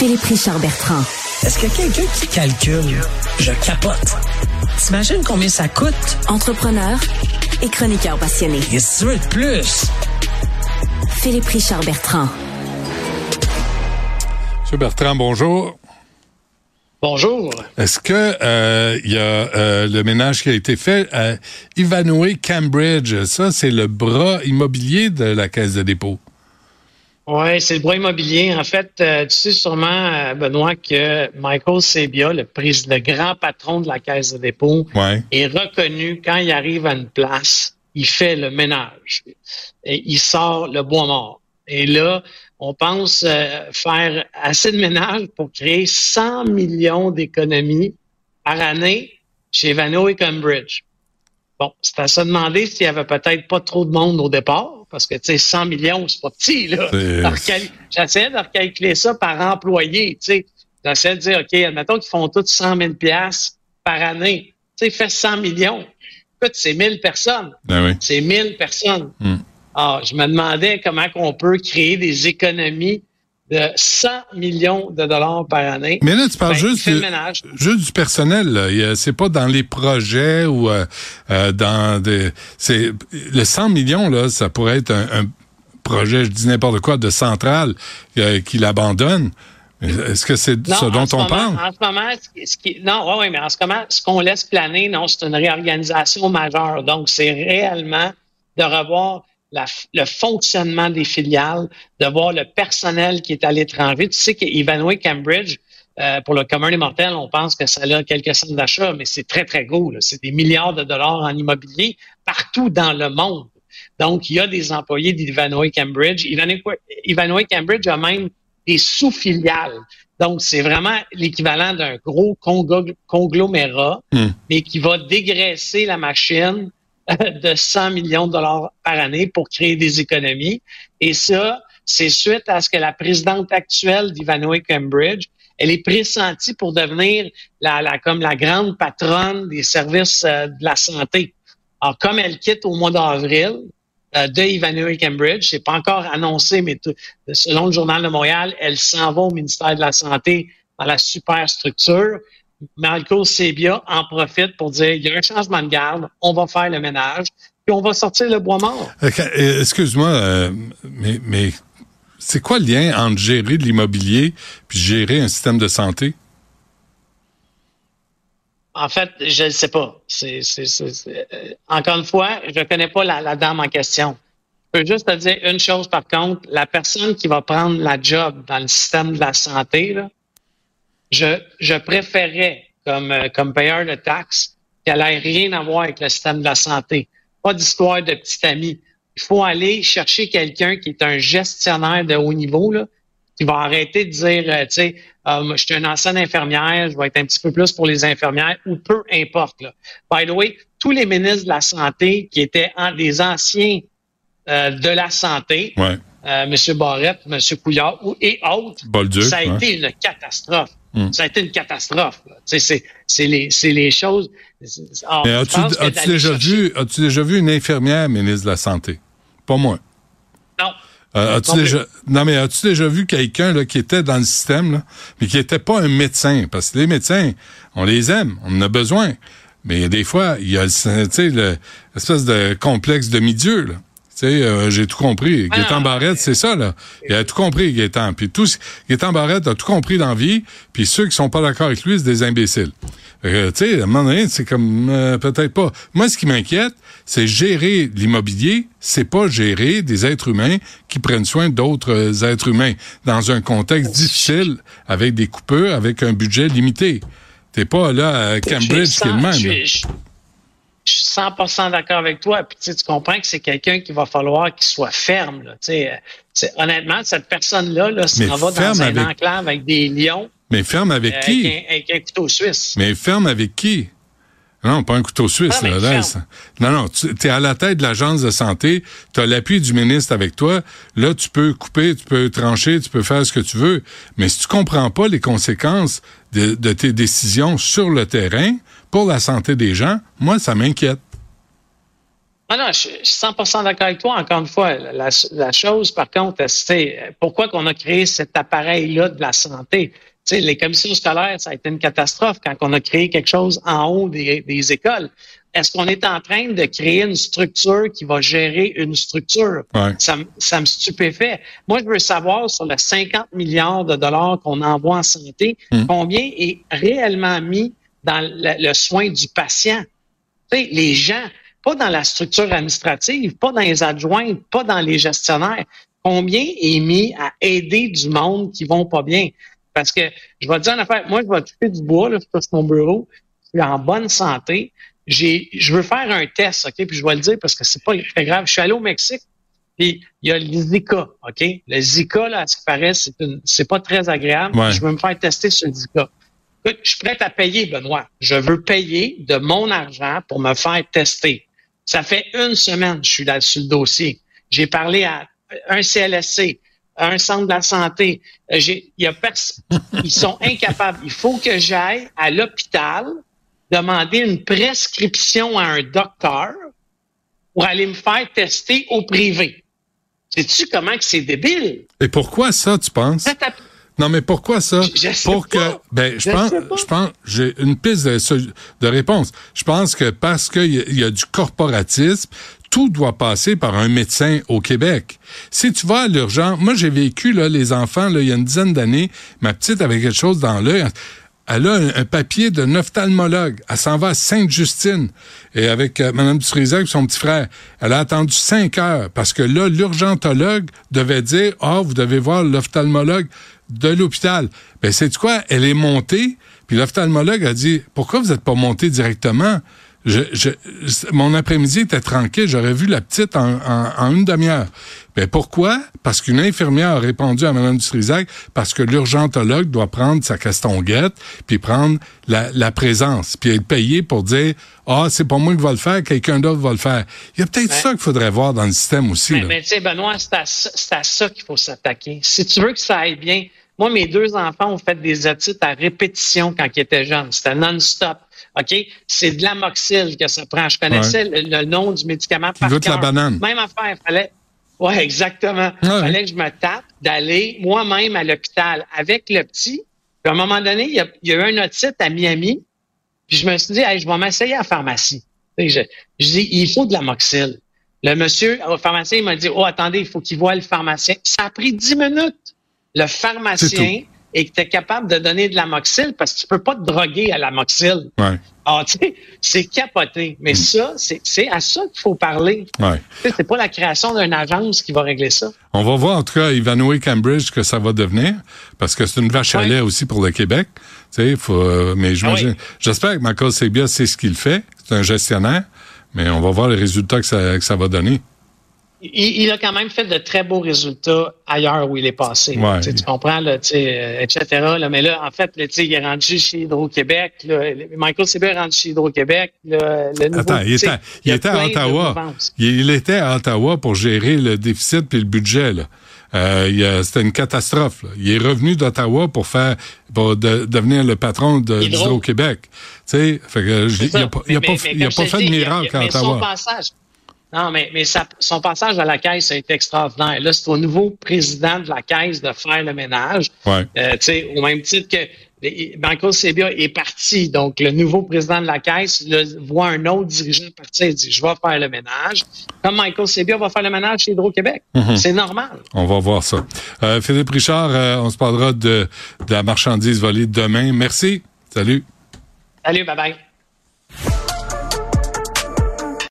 Philippe Richard Bertrand. Est-ce que quelqu'un qui calcule, je capote. T'imagines combien ça coûte? Entrepreneur et chroniqueur passionné. Tu veux de plus? Philippe Richard Bertrand. Monsieur Bertrand, bonjour. Bonjour. Est-ce que euh, il y a euh, le ménage qui a été fait à Ivanhoe Cambridge? Ça, c'est le bras immobilier de la Caisse de dépôt. Oui, c'est le bras immobilier. En fait, euh, tu sais sûrement, Benoît, que Michael Sebia, le, le grand patron de la Caisse de dépôt, est reconnu quand il arrive à une place, il fait le ménage. Et il sort le bois mort. Et là, on pense euh, faire assez de ménage pour créer 100 millions d'économies par année chez Vano et Cambridge. Bon, c'est à se demander s'il y avait peut-être pas trop de monde au départ, parce que, tu sais, 100 millions, c'est pas petit, là. J'essayais de recalculer ça par employé, tu sais. J'essayais de dire, OK, admettons qu'ils font tous 100 000 par année. Tu sais, fait 100 millions. Écoute, c'est 1000 personnes. Ben c'est 1000 personnes. Hmm. Ah, je me demandais comment on peut créer des économies de 100 millions de dollars par année. Mais là, tu parles ben, juste, du, juste du personnel. C'est pas dans les projets ou euh, euh, dans des. C'est le 100 millions là, ça pourrait être un, projet, je dis n'importe quoi, de centrale euh, qui l'abandonne. Est-ce que c'est ce dont on parle? En ce moment, ce qui, non, oui, mais en ce moment, ce qu'on laisse planer, non, c'est une réorganisation majeure. Donc, c'est réellement de revoir le fonctionnement des filiales, de voir le personnel qui est à l'étranger. Tu sais qu'Ivanhoe Cambridge, euh, pour le commun des mortels, on pense que ça a quelques centres d'achat, mais c'est très, très gros. C'est des milliards de dollars en immobilier partout dans le monde. Donc, il y a des employés d'Ivanhoe Cambridge. Ivanhoe Cambridge a même des sous-filiales. Donc, c'est vraiment l'équivalent d'un gros conglomérat, hmm. mais qui va dégraisser la machine de 100 millions de dollars par année pour créer des économies. Et ça, c'est suite à ce que la présidente actuelle d'Ivanhoe Cambridge, elle est pressentie pour devenir la, la, comme la grande patronne des services euh, de la santé. Alors, comme elle quitte au mois d'avril euh, de Ivanhoe Cambridge, c'est pas encore annoncé, mais selon le Journal de Montréal, elle s'en va au ministère de la Santé dans la super Malco Sebia en profite pour dire il y a un changement de garde, on va faire le ménage, puis on va sortir le bois mort. Euh, excuse-moi, euh, mais, mais c'est quoi le lien entre gérer de l'immobilier puis gérer un système de santé? En fait, je ne sais pas. Euh, encore une fois, je ne connais pas la, la, dame en question. Je peux juste te dire une chose par contre, la personne qui va prendre la job dans le système de la santé, là, je, je préférais comme, euh, comme payeur de taxes qu'elle n'ait rien à voir avec le système de la santé. Pas d'histoire de petit ami. Il faut aller chercher quelqu'un qui est un gestionnaire de haut niveau, là, qui va arrêter de dire, euh, tu sais, euh, je suis une ancienne infirmière, je vais être un petit peu plus pour les infirmières, ou peu importe. Là. By the way, tous les ministres de la Santé qui étaient en, des anciens de la Santé, ouais. M. Barrette, M. Couillard et autres, ça a été une catastrophe. Hmm. Ça a été une catastrophe. C'est les, les choses. as-tu déjà, vu, as déjà vu une infirmière ministre de la Santé? Pas moi. Non. Euh, as-tu déjà, non, mais as-tu déjà vu quelqu'un qui était dans le système, là, mais qui était pas un médecin? Parce que les médecins, on les aime, on en a besoin. Mais des fois, il y a l'espèce de complexe demi-dieu. Tu sais, euh, j'ai tout compris. Ah Gaétan Barrette, c'est ça, là. Il a tout compris, Gaétan. Puis tout, Gaétan Barrette a tout compris dans la vie, puis ceux qui sont pas d'accord avec lui, c'est des imbéciles. Euh, tu sais, à un moment donné, c'est comme euh, peut-être pas. Moi, ce qui m'inquiète, c'est gérer l'immobilier, c'est pas gérer des êtres humains qui prennent soin d'autres êtres humains dans un contexte difficile, avec des coupeurs, avec un budget limité. T'es pas là à Cambridge qui est le même je suis 100% d'accord avec toi. Puis tu comprends que c'est quelqu'un qui va falloir qu'il soit ferme. Là. Euh, honnêtement, cette personne-là là, s'en va dans un enclave avec des lions. Mais ferme avec euh, qui? Avec un, couteau suisse. Mais ferme avec qui? Non, pas un couteau suisse. là, non, non, tu es à la tête de l'agence de santé, tu as l'appui du ministre avec toi. Là, tu peux couper, tu peux trancher, tu peux faire ce que tu veux. Mais si tu comprends pas les conséquences de, de tes décisions sur le terrain, pour la santé des gens, moi, ça m'inquiète. Ah non, je suis 100% d'accord avec toi. Encore une fois, la, la chose, par contre, c'est pourquoi qu'on a créé cet appareil-là de la santé? Tu sais, les commissions scolaires, ça a été une catastrophe quand on a créé quelque chose en haut des, des écoles. Est-ce qu'on est en train de créer une structure qui va gérer une structure? Ouais. Ça, me- ça me stupéfait. Moi, je veux savoir sur les 50 milliards de dollars qu'on envoie en santé, Hmm. combien est réellement mis dans le, le soin du patient? Tu sais, les gens, pas dans la structure administrative, pas dans les adjoints, pas dans les gestionnaires. Combien est mis à aider du monde qui vont pas bien? Parce que je vais te dire une affaire, moi, je vais toucher du bois, là, je mon bureau, je suis en bonne santé. J'ai, je veux faire un test, OK? Puis je vais le dire parce que c'est pas très grave. Je suis allé au Mexique, puis il y a le Zika, OK? Le Zika, là, à ce qui paraît, c'est, une, c'est pas très agréable. Ouais. Je veux me faire tester sur le Zika. Écoute, je suis prêt à payer, Benoît. Je veux payer de mon argent pour me faire tester. Ça fait une semaine que je suis là sur le dossier. J'ai parlé à un CLSC, un centre de la santé. Euh, j'ai- Il y a Ils sont incapables. Il faut que j'aille à l'hôpital demander une prescription à un docteur pour aller me faire tester au privé. Sais-tu comment que c'est débile? Et pourquoi ça, tu penses? Non, mais pourquoi ça? Je- sais Pour que, ben, je Je pense, sais pas. je pense, j'ai une piste de, de réponse. Je pense que parce qu'il y, y a du corporatisme, tout doit passer par un médecin au Québec. Si tu vas à l'urgence, moi j'ai vécu là les enfants là il y a une dizaine d'années, ma petite avait quelque chose dans l'œil. Elle a un, un papier d'un ophtalmologue. Elle s'en va à Sainte-Justine. Et avec euh, Mme Dutrisac et son petit frère, elle a attendu cinq heures parce que là, l'urgentologue devait dire, ah, vous devez voir l'ophtalmologue de l'hôpital. Ben, c'est quoi? Elle est montée, puis l'ophtalmologue a dit, pourquoi vous n'êtes pas monté directement? Je, je, mon après-midi était tranquille, j'aurais vu la petite en, en, en une demi-heure. Ben pourquoi? Parce qu'une infirmière a répondu à Mme Dutrisac, parce que l'urgentologue doit prendre sa castonguette, puis prendre la, la présence, puis être payé pour dire Ah, c'est pas moi qui va le faire, quelqu'un d'autre va le faire. Il y a peut-être ça qu'il faudrait voir dans le système aussi. Mais, là. mais tu sais, Benoît, c'est à, ça- c'est à ça qu'il faut s'attaquer. Si tu veux que ça aille bien, moi, mes deux enfants ont fait des études à répétition quand ils étaient jeunes. C'était non-stop. OK? C'est de l'amoxyl que ça prend. Je connaissais le, le nom du médicament par goûte la cœur. banane. Même affaire. Fallait. Ouais, exactement. Ouais. Fallait que je me tape d'aller moi-même à l'hôpital avec le petit. Puis à un moment donné, il y a, il y a eu un otite à Miami. Puis je me suis dit, hey, je vais m'essayer à la pharmacie. Je, je dis, il faut de l'amoxyl. Le monsieur au pharmacien, il m'a dit, oh, attendez, il faut qu'il voie le pharmacien. Ça a pris dix minutes. Le pharmacien était capable de donner de l'amoxyl parce que tu peux pas te droguer à l'amoxyl. Ouais, Ah, tu sais, c'est capoté. Mais ça, c'est c'est à ça qu'il faut parler. ouais. Tu C'est pas la création d'une agence qui va régler ça. On va voir en tout cas Ivanhoe Cambridge que ça va devenir, parce que c'est une vache à Ouais. lait aussi pour le Québec. Tu sais, faut, euh, mais j'imagine, Ah oui. j'espère que Michael Sebia sait ce qu'il fait. C'est un gestionnaire, mais on va voir les résultats que ça, que ça va donner. Il, il a quand même fait de très beaux résultats ailleurs où il est passé. Ouais. Tu comprends, là, euh, etc. là. mais là, en fait, là, il est rendu chez Hydro-Québec. Michael Sebia est rendu chez Hydro-Québec. là, Le nouveau, Attends, il était, il à Ottawa. Il, il était à Ottawa pour gérer le déficit puis le budget. Là. Euh, c'était une catastrophe. là. Il est revenu d'Ottawa pour faire pour de- devenir le patron de Hydro. d'Hydro-Québec. Tu sais, il a ça. pas, il a Mais- pas, mais- fait- de miracle à mais son Ottawa. passage. Non, mais, son passage à la caisse a été extraordinaire. Là, c'est au nouveau président de la caisse de faire le ménage. Ouais. Euh, tu sais, au même titre que Banco Sebia est parti. Donc, le nouveau président de la caisse voit un autre dirigeant partir et dit Je vais faire le ménage. Comme Michael Sebia va faire le ménage chez Hydro-Québec. Mhm. C'est normal. On va voir ça. Euh, Philippe Richard, euh, on se parlera de, de la marchandise volée demain. Merci. Salut. Salut, bye bye.